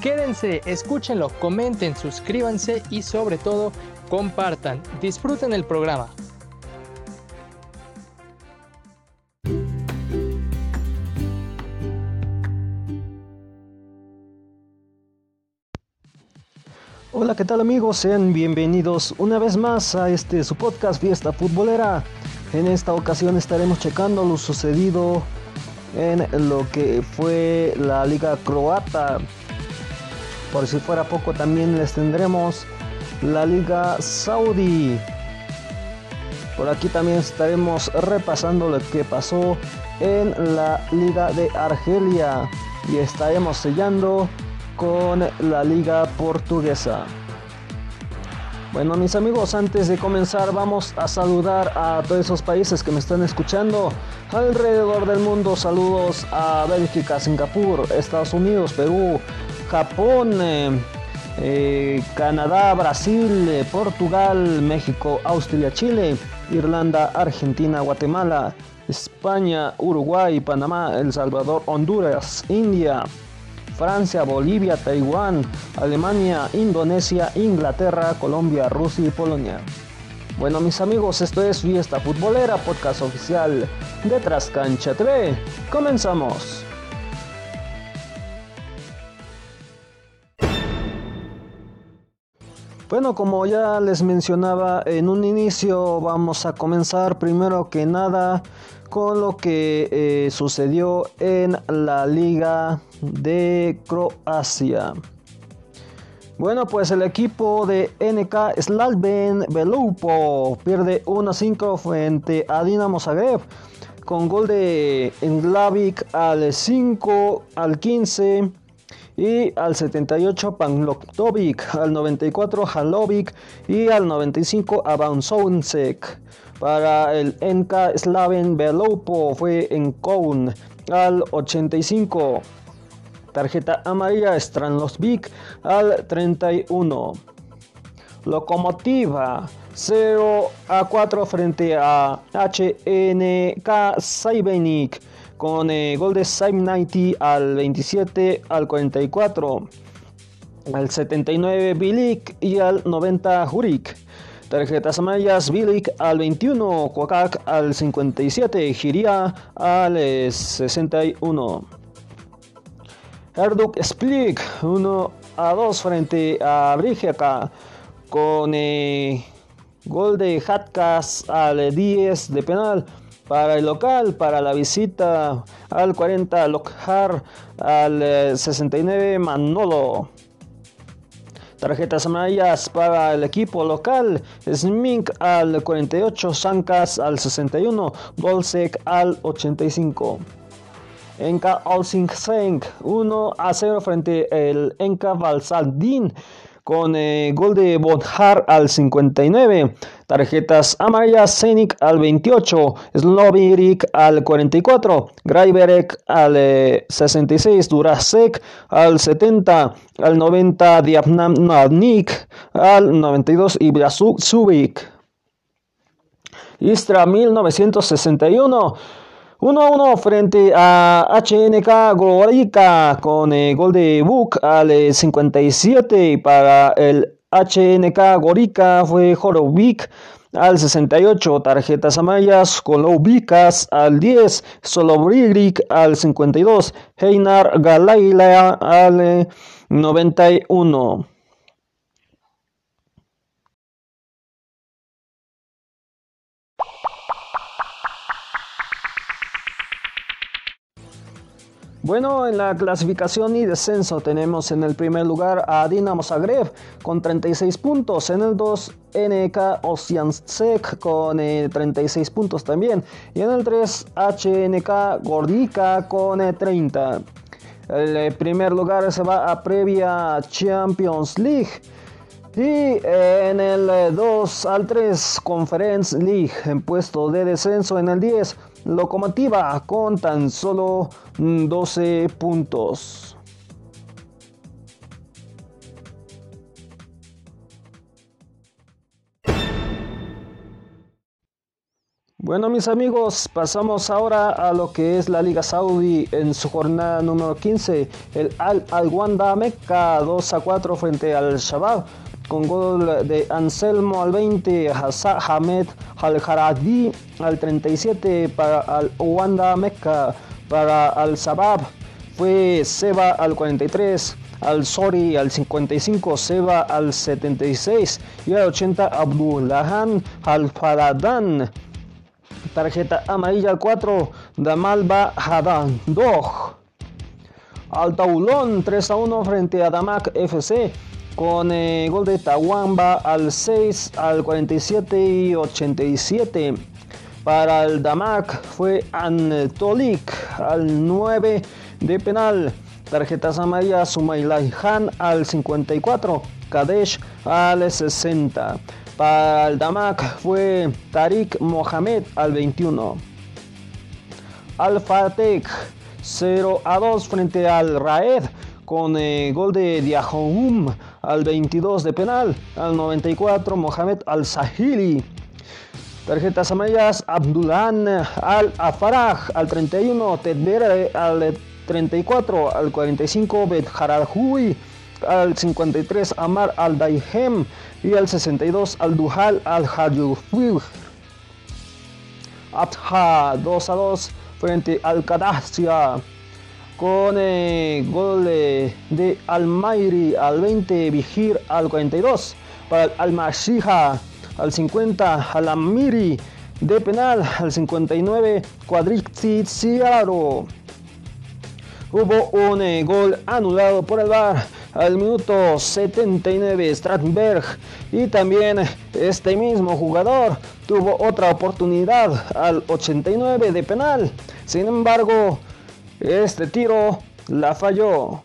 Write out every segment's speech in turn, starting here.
Quédense, escúchenlo, comenten, suscríbanse y sobre todo compartan. Disfruten el programa. Hola, ¿qué tal amigos? Sean bienvenidos una vez más a este su podcast Fiesta Futbolera. En esta ocasión estaremos checando lo sucedido en lo que fue la Liga Croata. Por si fuera poco también les tendremos la Liga Saudí. Por aquí también estaremos repasando lo que pasó en la Liga de Argelia y estaremos sellando con la Liga Portuguesa. Bueno mis amigos, antes de comenzar vamos a saludar a todos esos países que me están escuchando alrededor del mundo. Saludos a Bélgica, Singapur, Estados Unidos, Perú, Japón, eh, eh, Canadá, Brasil, eh, Portugal, México, Austria, Chile, Irlanda, Argentina, Guatemala, España, Uruguay, Panamá, El Salvador, Honduras, India, Francia, Bolivia, Taiwán, Alemania, Indonesia, Inglaterra, Colombia, Rusia y Polonia. Bueno mis amigos, esto es Fiesta Futbolera, podcast oficial de Trascancha TV. Comenzamos. Bueno, como ya les mencionaba en un inicio, vamos a comenzar primero que nada con lo que eh, sucedió en la Liga de Croacia. Bueno, pues el equipo de NK Slalben Belupo pierde 1-5 frente a Dinamo Zagreb con gol de Englavik al 5 al 15 y al 78 Pangloktovic, al 94 Halovic y al 95 Avansounsek. Para el NK Slaven Belopo fue en Koun al 85. Tarjeta amarilla Stranlosvik al 31. Locomotiva 0 a 4 frente a HNK Saibenik con eh, gol de Saim 90 al 27 al 44. Al 79 Bilik y al 90 Jurik. Tarjetas amarillas, Bilik al 21, Kwakak al 57, Giria al 61. Erduk Split 1 a 2 frente a Brigiaca con eh, gol de Hatkas al 10 de penal para el local, para la visita al 40 Lockhart, al 69 eh, Manolo. Tarjetas amarillas para el equipo local. Smink al 48, Sankas al 61, Bolsek al 85. Enka Olsing 1 a 0 frente al Enka Valsaldin con eh, gol de Bonhar al 59, tarjetas amarillas Zenik al 28, Slovirik al 44, Graiberek al 66, eh, Durasek al 70, al 90 Diabnamnik al 92 y Subik. Istra 1961 1-1 frente a HNK Gorica con el gol de Buk al 57 y para el HNK Gorica fue Horovic al 68, tarjetas amarillas, Kolovicas al 10, Solobrigrik al 52, Heinar Galaila al 91. Bueno, en la clasificación y descenso tenemos en el primer lugar a Dinamo Zagreb con 36 puntos, en el 2 NK Osiansek con 36 eh, puntos también y en el 3 HNK Gordica con 30. Eh, El primer lugar se va a previa Champions League. Y en el 2 al 3 Conference League en puesto de descenso en el 10 Locomotiva con tan solo 12 puntos. Bueno mis amigos, pasamos ahora a lo que es la Liga Saudí en su jornada número 15. El Al-Wanda Mecca 2 a 4 frente al Shabab con gol de Anselmo al 20, Hamed Al-Haradi al 37 para Al-Wanda Mecca, para Al-Sabab fue Seba al 43, Al-Sori al 55, Seba al 76 y al 80 Abdullahan Al-Faradan Tarjeta amarilla al 4, Damalba Hadan Dog. Al Taulón 3 a 1 frente a Damak FC con eh, gol de Tawamba al 6, al 47 y 87. Para el Damak fue Antolik al 9 de penal. Tarjetas amarillas Sumailai Han al 54, Kadesh al 60. Para el Damak fue Tariq Mohamed al 21. Al Fateh 0 a 2 frente al Raed con eh, gol de Diahoum al 22 de penal, al 94 Mohamed Al-Sahili. Tarjetas amarillas Abdullan Al-Afaraj al 31, Tedbere al 34, al 45 Bet Haralhui, al 53 Amar Al-Daihem y al 62 Al-Duhal Al-Hajufir. Abha 2 a 2 frente al Qadassia con eh, gol de, Almairi al 20, Vigir al 42, para Al-Mashiha al 50, Al-Amiri de penal al 59, Ciaro. Hubo un eh, gol anulado por el VAR al minuto 79 Strattenberg y también este mismo jugador tuvo otra oportunidad al 89 de penal. Sin embargo, este tiro la falló.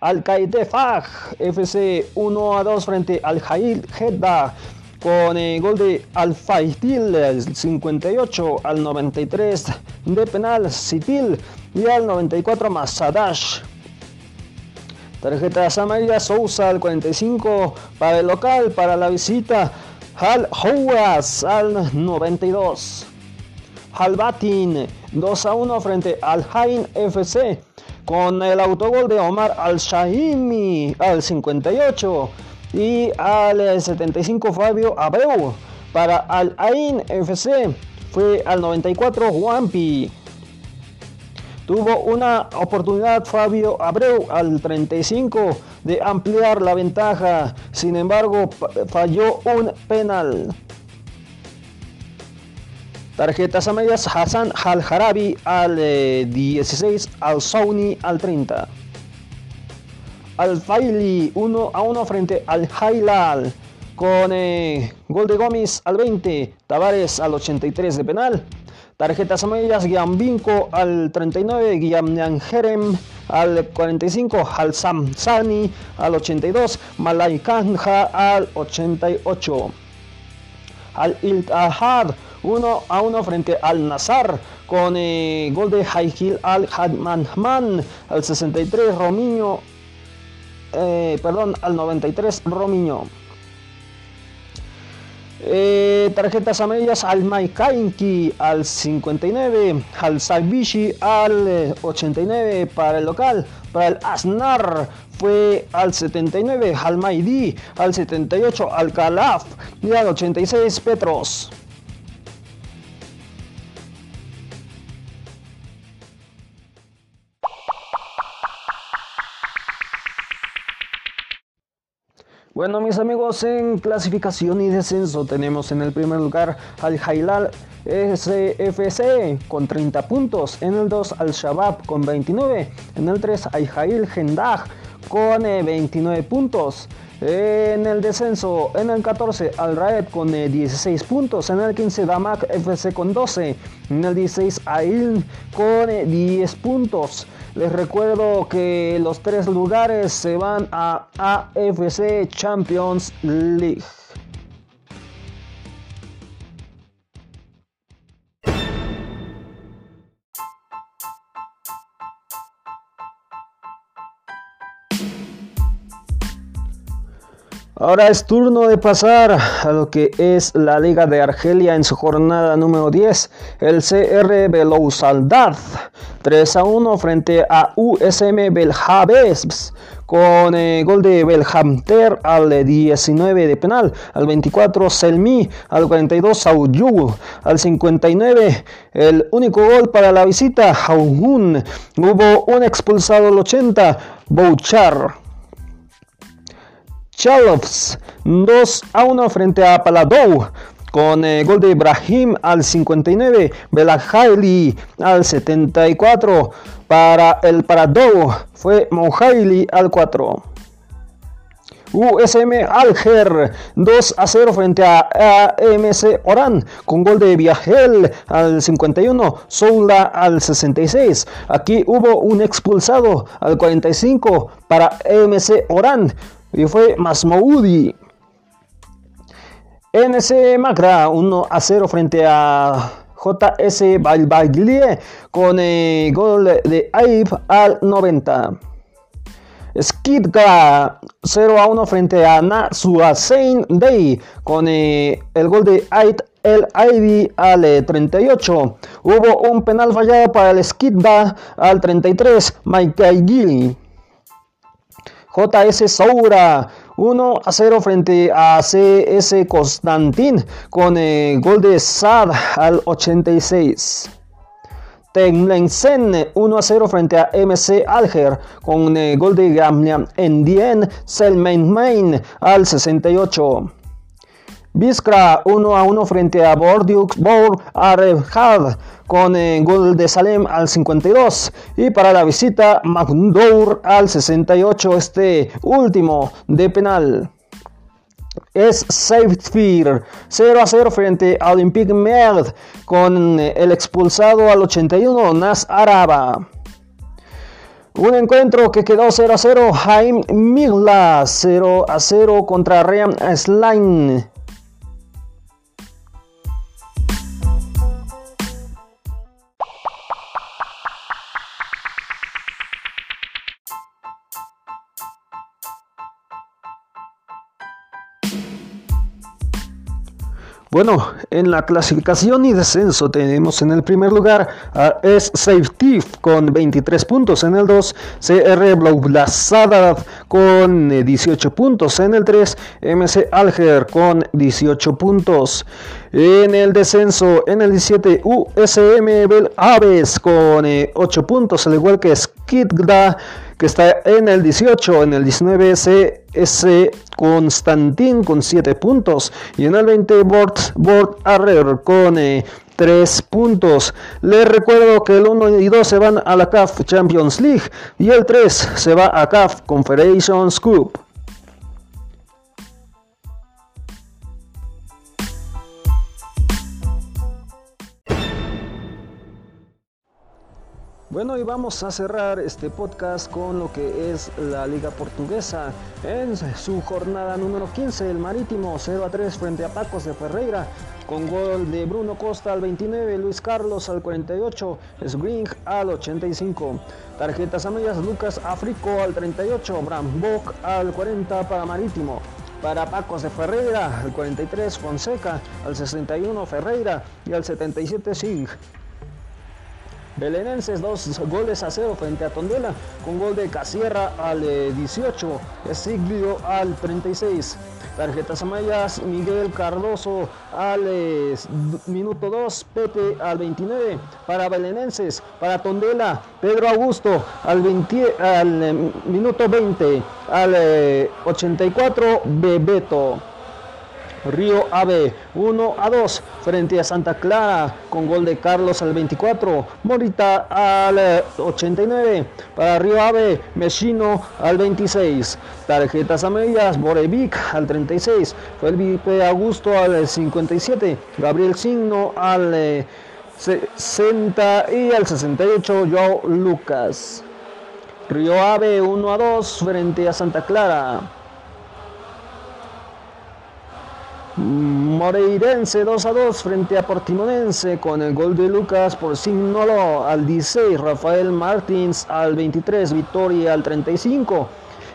Al Faj FC 1 a 2 frente al Jail Hedda con el gol de Al Faitil 58 al 93 de penal Sitil y al 94 Masadash. Tarjetas amarillas Sousa al 45 para el local, para la visita Al Houas al 92. Halbatin 2 a 1 frente al Hain FC con el autogol de Omar Al-Shahimi al 58 y al 75 Fabio Abreu para Al Ain FC fue al 94 Wampi tuvo una oportunidad Fabio Abreu al 35 de ampliar la ventaja sin embargo falló un penal Tarjetas amarillas Hassan Al Harabi al 16, Al Sauni al 30. Al Faili 1 a 1 frente al Hailal con eh, gol de Gómez al 20, Tavares al 83 de penal. Tarjetas amarillas Giambinko al 39, Jerem al 45, Al Samsani al 82, Malay Kanja al 88. Al Iltahad 1 a 1 frente al Nazar con eh, gol de Haikil al Hadmanman al 63 Romiño eh, perdón al 93 Romiño. Eh, tarjetas amarillas al Maikainki al 59 al Salvishi al 89 para el local para el Asnar fue al 79 al Maidi al 78 al Calaf y al 86 Petros Bueno mis amigos, en clasificación y descenso tenemos en el primer lugar al Jailal SFC con 30 puntos, en el 2 al Shabab con 29, en el 3 al Jail Gendag con 29 eh, puntos. En el descenso, en el 14, Al Raed con 16 eh, puntos. En el 15, Damak FC con 12. En el 16, Ail con 10 eh, puntos. Les recuerdo que los tres lugares se van a AFC Champions League. Ahora es turno de pasar a lo que es la Liga de Argelia en su jornada número 10. El CR Belouizdad 3 a 1 frente a USM Belhabes con eh, gol de Belhamter al 19 de penal, al 24 Selmi, al 42 Sauyú, al 59 el único gol para la visita Haugun. Hubo un expulsado al 80 Bouchar. Chalovs 2 a 1 frente a Paladou con eh, gol de Ibrahim al 59, Belahaili al 74, para el Paladou fue Mohaili al 4. USM Alger 2 a 0 frente a AMC Oran con gol de Viajel al 51, Soula al 66. Aquí hubo un expulsado al 45 para AMC Oran y fue Masmoudi. NC Macra 1 a 0 frente a JS Balbaglie con el gol de Aib al 90. Skidga 0 a 1 frente a Saint Day con el gol de Aid el Ivy al 38. Hubo un penal fallado para el Skidga al 33. Mike Gilly. JS Saura 1 a 0 frente a CS Constantin con el gol de Sad al 86. Tenglensen 1 a 0 frente a MC Alger con el gol de Gamlian Endien Selmain al 68. Biskra 1 a 1 frente a Bordeaux Bor Arevhad con el gol de Salem al 52 y para la visita Magdour al 68 este último de penal es Fear 0 a 0 frente a Olympique Merd con el expulsado al 81 Nas Araba. Un encuentro que quedó 0 a 0 Jaime Migla 0 a 0 contra Ryan Slime. Bueno, en la clasificación y descenso tenemos en el primer lugar a S Safety con 23 puntos, en el 2 CR Blaublazada con 18 puntos, en el 3 MC Alger con 18 puntos. En el descenso, en el 17 USM Bel Aves con 8 eh, puntos, al igual que Skidda que está en el 18, en el 19 CS Constantin con 7 puntos y en el 20 Bord, Bord Arrer con 3 eh, puntos. Les recuerdo que el 1 y 2 se van a la CAF Champions League y el 3 se va a CAF Confederations Cup. Bueno, y vamos a cerrar este podcast con lo que es la Liga Portuguesa. En su jornada número 15, el Marítimo 0 a 3 frente a Pacos de Ferreira, con gol de Bruno Costa al 29, Luis Carlos al 48, Swing al 85. Tarjetas amarillas, Lucas Africo al 38, Bram Bock al 40 para Marítimo. Para Pacos de Ferreira, al 43, Fonseca, al 61, Ferreira y al 77, Sig. Belenenses dos goles a cero frente a Tondela con gol de Casierra al 18, eh, Siglio al 36. Tarjetas amarillas, Miguel Cardoso al eh, minuto 2, Pepe al 29. Para Belenenses, para Tondela, Pedro Augusto al, 20, al eh, minuto 20, al 84, Bebeto. Río Ave 1 a 2 frente a Santa Clara con gol de Carlos al 24, Morita al 89, eh, para Río Ave, Mechino al 26, tarjetas amarillas, Borevic al 36, Felipe Augusto al 57, Gabriel Signo al 60 eh, y al 68, Joao Lucas. Río Ave 1 a 2 frente a Santa Clara. Moreirense 2 a 2 frente a Portimonense con el gol de Lucas por Signolo al 16, Rafael Martins al 23, Victoria al 35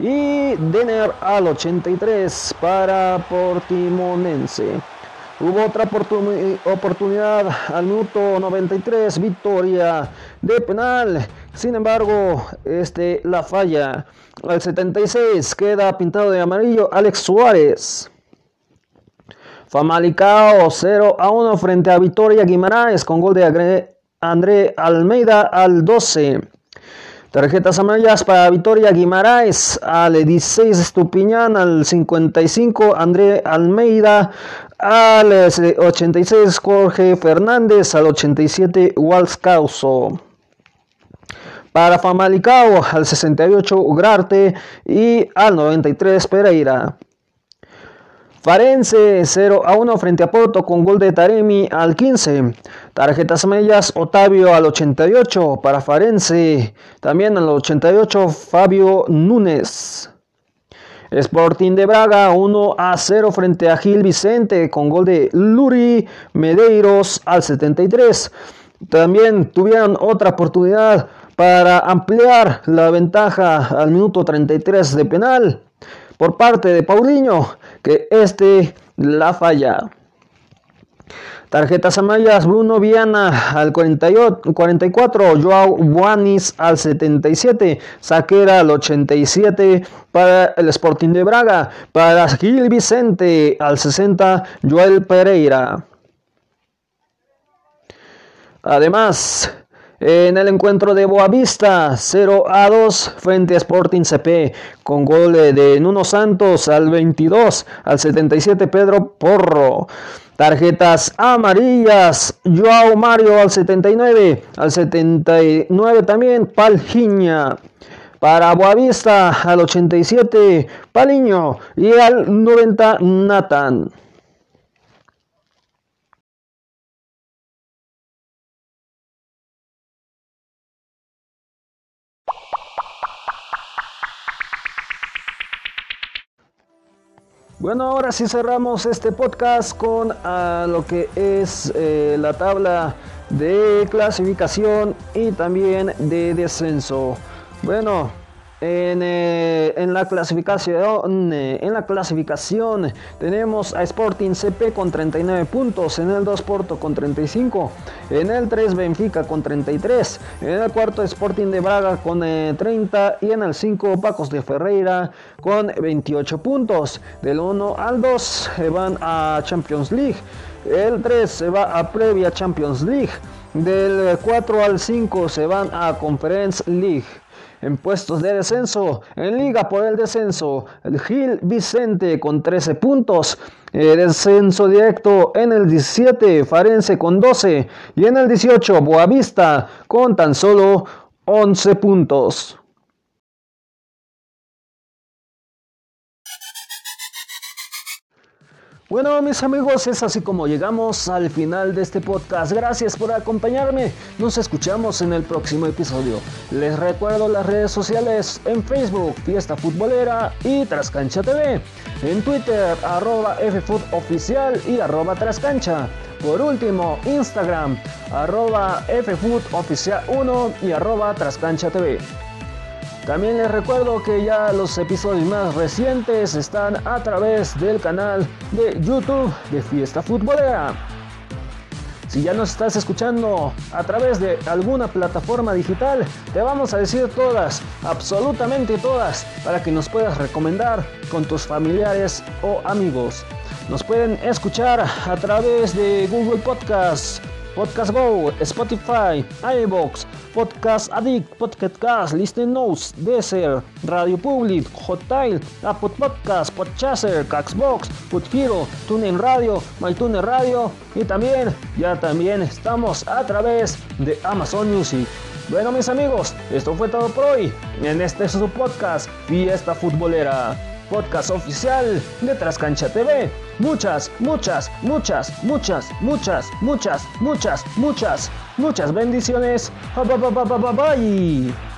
y Denner al 83 para Portimonense. Hubo otra oportunidad al minuto 93, victoria de penal. Sin embargo, este la falla. Al 76 queda pintado de amarillo Alex Suárez. Famalicao 0 a 1 frente a Victoria Guimaraes con gol de André Almeida al 12. Tarjetas amarillas para Victoria Guimaraes al 16 Estupiñán, al 55 André Almeida, al 86 Jorge Fernández, al 87 Walsh Causo. Para Famalicao al 68 Ugrarte y al 93 Pereira. Farense 0 a 1 frente a Porto con gol de Taremi al 15. Tarjetas amarillas Otavio al 88 para Farense. También al 88 Fabio Núñez. Sporting de Braga 1 a 0 frente a Gil Vicente con gol de Luri Medeiros al 73. También tuvieron otra oportunidad para ampliar la ventaja al minuto 33 de penal por parte de Paulinho, que este la falla. Tarjetas amarillas, Bruno Viana al 48, 44, Joao Buanis al 77, Saquera al 87 para el Sporting de Braga, para Gil Vicente al 60, Joel Pereira. Además, en el encuentro de Boavista, 0 a 2 frente a Sporting CP, con gol de Nuno Santos al 22, al 77 Pedro Porro. Tarjetas amarillas, Joao Mario al 79, al 79 también Paljiña. Para Boavista al 87, Paliño y al 90, Nathan. Bueno, ahora sí cerramos este podcast con ah, lo que es eh, la tabla de clasificación y también de descenso. Bueno, eh, en, la clasificación, eh, en la clasificación tenemos a Sporting CP con 39 puntos, en el 2 Porto con 35, en el 3 Benfica con 33, en el cuarto Sporting de Braga con 30 eh, y en el 5 Pacos de Ferreira con 28 puntos. Del 1 al 2 van a Champions League, el 3 se va a previa Champions League, del 4 al 5 se van a Conference League en puestos de descenso. En liga por el descenso, el Gil Vicente con 13 puntos. El descenso directo en el 17, Farense con 12. Y en el 18, Boavista con tan solo 11 puntos. Bueno, mis amigos, es así como llegamos al final de este podcast. Gracias por acompañarme. Nos escuchamos en el próximo episodio. Les recuerdo las redes sociales en Facebook, Fiesta Futbolera y Trascancha TV. En Twitter, arroba FFootOficial y arroba Trascancha. Por último, Instagram, arroba FFootOficial1 y arroba Trascancha TV. También les recuerdo que ya los episodios más recientes están a través del canal de YouTube de Fiesta Futbolera. Si ya nos estás escuchando a través de alguna plataforma digital, te vamos a decir todas, absolutamente todas, para que nos puedas recomendar con tus familiares o amigos. Nos pueden escuchar a través de Google Podcasts, Podcast Go, Spotify, iBox, Podcast Addict, Podcast Cast, Listen Notes, Deezer, Radio Public, Hotel, Apple Podcast, Podchaser, Caxbox, Putfiro, TuneIn Radio, MyTuner Radio y también, ya también estamos a través de Amazon Music. Bueno mis amigos, esto fue todo por hoy en este su podcast Fiesta Futbolera podcast oficial de Trascancha TV. Muchas, muchas, muchas, muchas, muchas, muchas, muchas, muchas, muchas bendiciones. Bye.